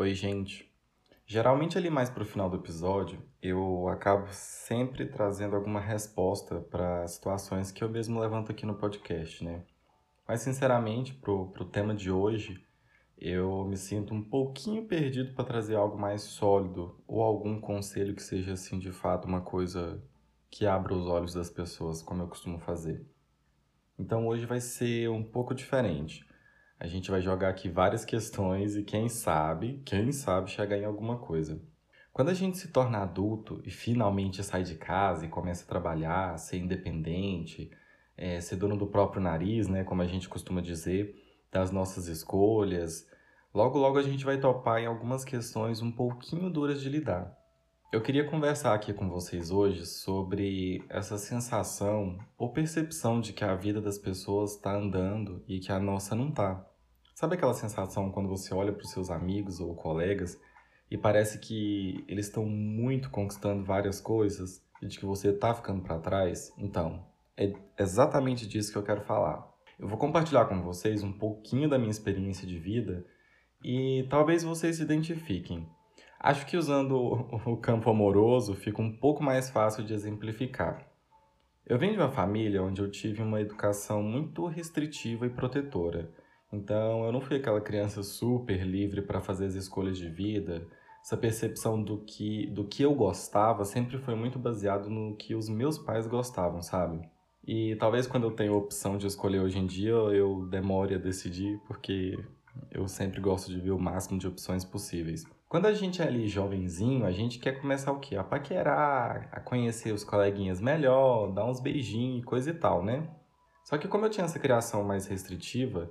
Oi, gente. Geralmente ali mais pro final do episódio, eu acabo sempre trazendo alguma resposta para situações que eu mesmo levanto aqui no podcast, né? Mas sinceramente, pro, pro tema de hoje, eu me sinto um pouquinho perdido para trazer algo mais sólido ou algum conselho que seja assim de fato uma coisa que abra os olhos das pessoas, como eu costumo fazer. Então hoje vai ser um pouco diferente. A gente vai jogar aqui várias questões e quem sabe, quem sabe chegar em alguma coisa. Quando a gente se torna adulto e finalmente sai de casa e começa a trabalhar, ser independente, é, ser dono do próprio nariz, né, como a gente costuma dizer, das nossas escolhas, logo logo a gente vai topar em algumas questões um pouquinho duras de lidar. Eu queria conversar aqui com vocês hoje sobre essa sensação ou percepção de que a vida das pessoas está andando e que a nossa não está. Sabe aquela sensação quando você olha para os seus amigos ou colegas e parece que eles estão muito conquistando várias coisas e de que você está ficando para trás? Então, é exatamente disso que eu quero falar. Eu vou compartilhar com vocês um pouquinho da minha experiência de vida e talvez vocês se identifiquem. Acho que usando o campo amoroso fica um pouco mais fácil de exemplificar. Eu venho de uma família onde eu tive uma educação muito restritiva e protetora. Então, eu não fui aquela criança super livre para fazer as escolhas de vida. Essa percepção do que, do que eu gostava sempre foi muito baseado no que os meus pais gostavam, sabe? E talvez quando eu tenho a opção de escolher hoje em dia, eu demore a decidir, porque eu sempre gosto de ver o máximo de opções possíveis. Quando a gente é ali jovenzinho, a gente quer começar o quê? A paquerar, a conhecer os coleguinhas melhor, dar uns beijinhos coisa e tal, né? Só que como eu tinha essa criação mais restritiva,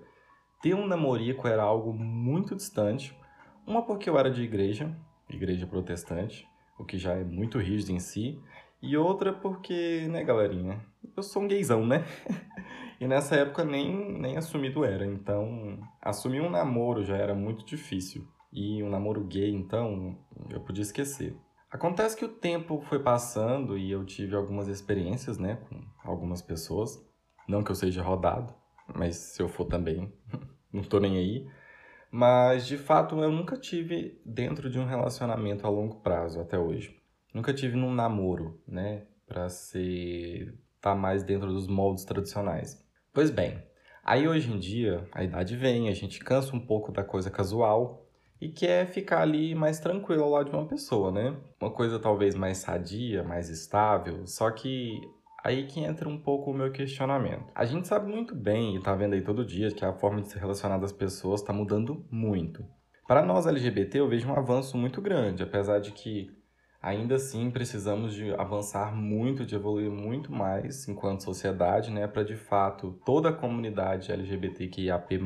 ter um namorico era algo muito distante. Uma porque eu era de igreja, igreja protestante, o que já é muito rígido em si. E outra porque, né, galerinha, eu sou um gaysão, né? e nessa época nem, nem assumido era, então assumir um namoro já era muito difícil e um namoro gay, então eu podia esquecer. Acontece que o tempo foi passando e eu tive algumas experiências, né, com algumas pessoas. Não que eu seja rodado, mas se eu for também, não tô nem aí. Mas de fato eu nunca tive dentro de um relacionamento a longo prazo até hoje. Nunca tive num namoro, né, para ser tá mais dentro dos moldes tradicionais. Pois bem, aí hoje em dia a idade vem, a gente cansa um pouco da coisa casual e quer ficar ali mais tranquilo ao lado de uma pessoa, né? Uma coisa talvez mais sadia, mais estável, só que aí que entra um pouco o meu questionamento. A gente sabe muito bem, e tá vendo aí todo dia, que a forma de se relacionar das pessoas está mudando muito. Para nós LGBT, eu vejo um avanço muito grande, apesar de que ainda assim precisamos de avançar muito, de evoluir muito mais enquanto sociedade, né, para de fato toda a comunidade LGBTQIAP+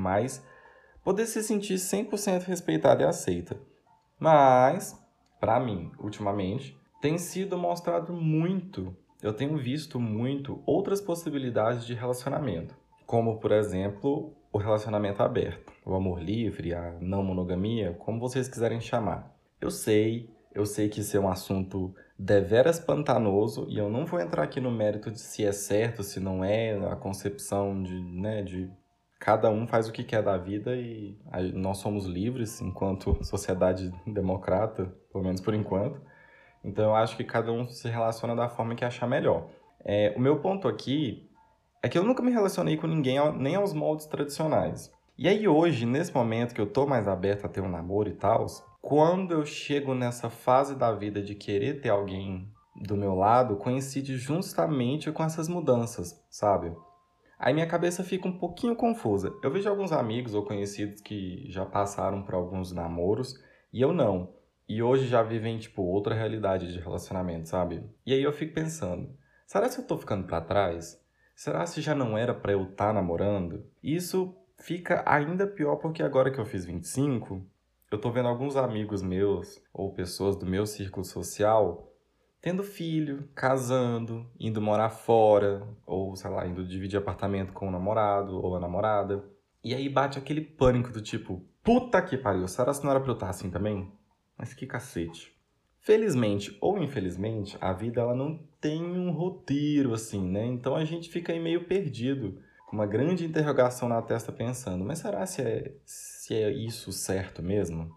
poder se sentir 100% respeitada e aceita. Mas, para mim, ultimamente, tem sido mostrado muito, eu tenho visto muito outras possibilidades de relacionamento, como, por exemplo, o relacionamento aberto, o amor livre, a não monogamia, como vocês quiserem chamar. Eu sei, eu sei que isso é um assunto deveras pantanoso e eu não vou entrar aqui no mérito de se é certo, se não é, a concepção de, né, de cada um faz o que quer da vida e nós somos livres enquanto sociedade democrata, pelo menos por enquanto. Então eu acho que cada um se relaciona da forma que achar melhor. É, o meu ponto aqui é que eu nunca me relacionei com ninguém nem aos moldes tradicionais. E aí hoje, nesse momento que eu tô mais aberto a ter um namoro e tal, quando eu chego nessa fase da vida de querer ter alguém do meu lado, coincide justamente com essas mudanças, sabe? Aí minha cabeça fica um pouquinho confusa. Eu vejo alguns amigos ou conhecidos que já passaram por alguns namoros e eu não. E hoje já vivem, tipo, outra realidade de relacionamento, sabe? E aí eu fico pensando, será que eu tô ficando para trás? Será se já não era para eu estar tá namorando? Isso fica ainda pior porque agora que eu fiz 25, eu tô vendo alguns amigos meus ou pessoas do meu círculo social tendo filho, casando, indo morar fora, ou sei lá, indo dividir apartamento com o namorado ou a namorada. E aí bate aquele pânico do tipo, puta que pariu, será que não era pra eu estar assim também? Mas que cacete. Felizmente ou infelizmente, a vida ela não tem um roteiro assim, né? Então a gente fica aí meio perdido, com uma grande interrogação na testa pensando, mas será se é, se é isso certo mesmo?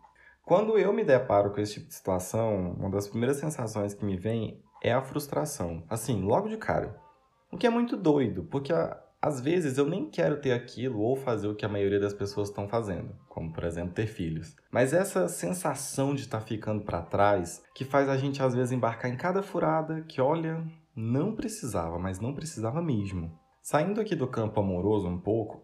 Quando eu me deparo com esse tipo de situação, uma das primeiras sensações que me vem é a frustração. Assim, logo de cara. O que é muito doido, porque às vezes eu nem quero ter aquilo ou fazer o que a maioria das pessoas estão fazendo, como por exemplo ter filhos. Mas essa sensação de estar tá ficando para trás que faz a gente às vezes embarcar em cada furada que olha, não precisava, mas não precisava mesmo. Saindo aqui do campo amoroso um pouco,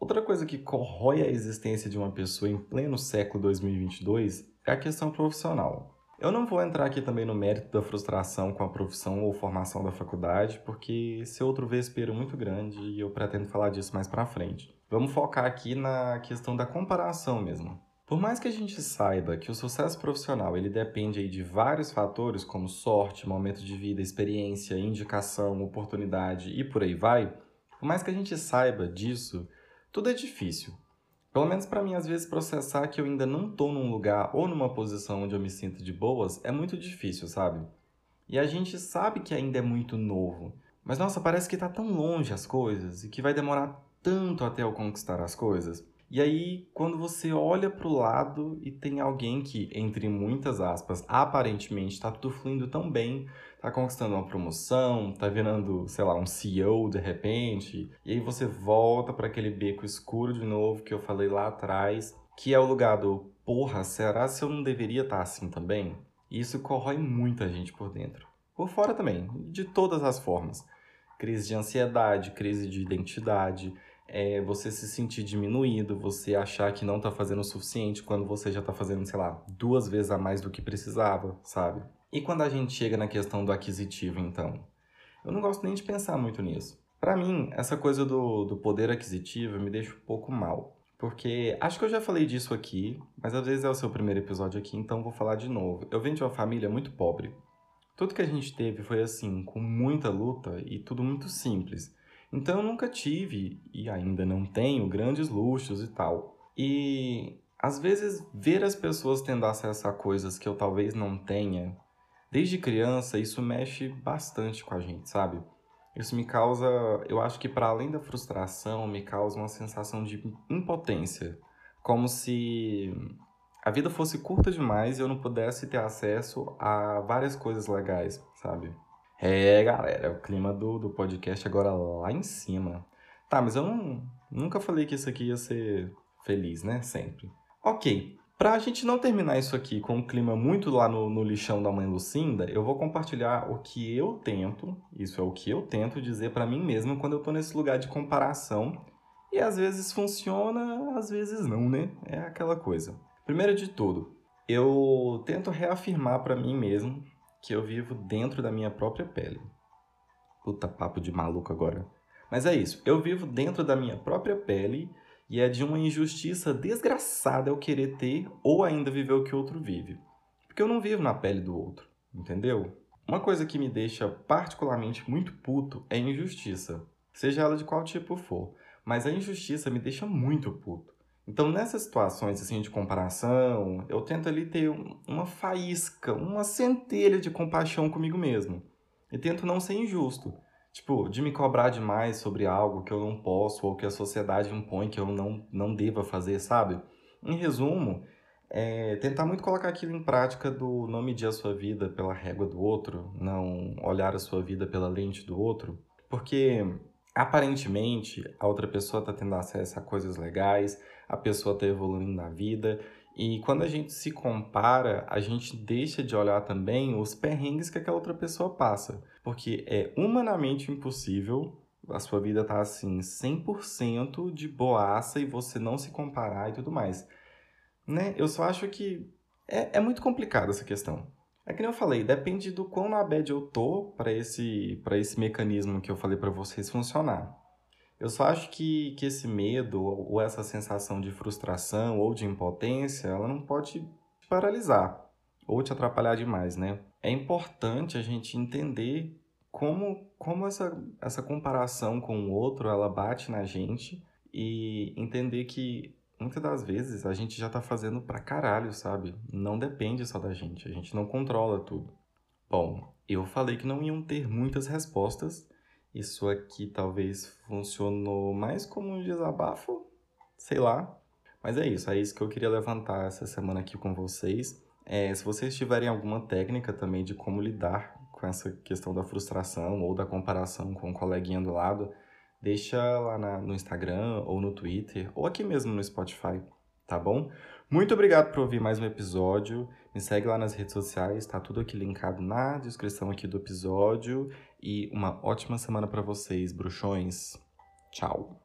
outra coisa que corrói a existência de uma pessoa em pleno século 2022 é a questão profissional. Eu não vou entrar aqui também no mérito da frustração com a profissão ou formação da faculdade, porque esse é outro vespeiro muito grande e eu pretendo falar disso mais para frente. Vamos focar aqui na questão da comparação mesmo. Por mais que a gente saiba que o sucesso profissional ele depende de vários fatores como sorte, momento de vida, experiência, indicação, oportunidade e por aí vai, por mais que a gente saiba disso, tudo é difícil. Pelo menos para mim, às vezes, processar que eu ainda não tô num lugar ou numa posição onde eu me sinto de boas é muito difícil, sabe? E a gente sabe que ainda é muito novo. Mas nossa, parece que tá tão longe as coisas e que vai demorar tanto até eu conquistar as coisas. E aí, quando você olha para o lado e tem alguém que, entre muitas aspas, aparentemente está tudo fluindo tão bem, tá conquistando uma promoção, tá virando, sei lá, um CEO de repente, e aí você volta para aquele beco escuro de novo que eu falei lá atrás, que é o lugar do porra, será se eu não deveria estar tá assim também? E isso corrói muita gente por dentro. Por fora também, de todas as formas. Crise de ansiedade, crise de identidade, é você se sentir diminuído, você achar que não tá fazendo o suficiente quando você já tá fazendo, sei lá, duas vezes a mais do que precisava, sabe? E quando a gente chega na questão do aquisitivo, então? Eu não gosto nem de pensar muito nisso. Para mim, essa coisa do, do poder aquisitivo me deixa um pouco mal. Porque acho que eu já falei disso aqui, mas às vezes é o seu primeiro episódio aqui, então vou falar de novo. Eu venho de uma família muito pobre. Tudo que a gente teve foi assim, com muita luta e tudo muito simples. Então eu nunca tive e ainda não tenho grandes luxos e tal. E às vezes ver as pessoas tendo acesso a coisas que eu talvez não tenha, desde criança, isso mexe bastante com a gente, sabe? Isso me causa, eu acho que para além da frustração, me causa uma sensação de impotência, como se a vida fosse curta demais e eu não pudesse ter acesso a várias coisas legais, sabe? É, galera, o clima do, do podcast agora lá em cima. Tá, mas eu não, nunca falei que isso aqui ia ser feliz, né? Sempre. Ok, pra gente não terminar isso aqui com um clima muito lá no, no lixão da mãe Lucinda, eu vou compartilhar o que eu tento, isso é o que eu tento dizer para mim mesmo quando eu tô nesse lugar de comparação. E às vezes funciona, às vezes não, né? É aquela coisa. Primeiro de tudo, eu tento reafirmar para mim mesmo que eu vivo dentro da minha própria pele. Puta papo de maluco agora. Mas é isso, eu vivo dentro da minha própria pele e é de uma injustiça desgraçada eu querer ter ou ainda viver o que outro vive. Porque eu não vivo na pele do outro, entendeu? Uma coisa que me deixa particularmente muito puto é injustiça, seja ela de qual tipo for. Mas a injustiça me deixa muito puto. Então, nessas situações assim de comparação, eu tento ali ter uma faísca, uma centelha de compaixão comigo mesmo. E tento não ser injusto. Tipo, de me cobrar demais sobre algo que eu não posso ou que a sociedade impõe que eu não, não deva fazer, sabe? Em resumo, é tentar muito colocar aquilo em prática do não medir a sua vida pela régua do outro, não olhar a sua vida pela lente do outro, porque aparentemente a outra pessoa está tendo acesso a coisas legais, a pessoa está evoluindo na vida. E quando a gente se compara, a gente deixa de olhar também os perrengues que aquela outra pessoa passa. Porque é humanamente impossível a sua vida tá, assim, 100% de boaça e você não se comparar e tudo mais. Né? Eu só acho que é, é muito complicado essa questão. É que nem eu falei, depende do quão na bad eu tô para esse, esse mecanismo que eu falei para vocês funcionar. Eu só acho que, que esse medo ou essa sensação de frustração ou de impotência, ela não pode te paralisar ou te atrapalhar demais, né? É importante a gente entender como, como essa, essa comparação com o outro, ela bate na gente e entender que muitas das vezes a gente já tá fazendo pra caralho, sabe? Não depende só da gente, a gente não controla tudo. Bom, eu falei que não iam ter muitas respostas, isso aqui talvez funcionou mais como um desabafo, sei lá. Mas é isso, é isso que eu queria levantar essa semana aqui com vocês. É, se vocês tiverem alguma técnica também de como lidar com essa questão da frustração ou da comparação com o coleguinha do lado, deixa lá na, no Instagram ou no Twitter ou aqui mesmo no Spotify, tá bom? Muito obrigado por ouvir mais um episódio. Me segue lá nas redes sociais, tá tudo aqui linkado na descrição aqui do episódio. E uma ótima semana para vocês, bruxões. Tchau.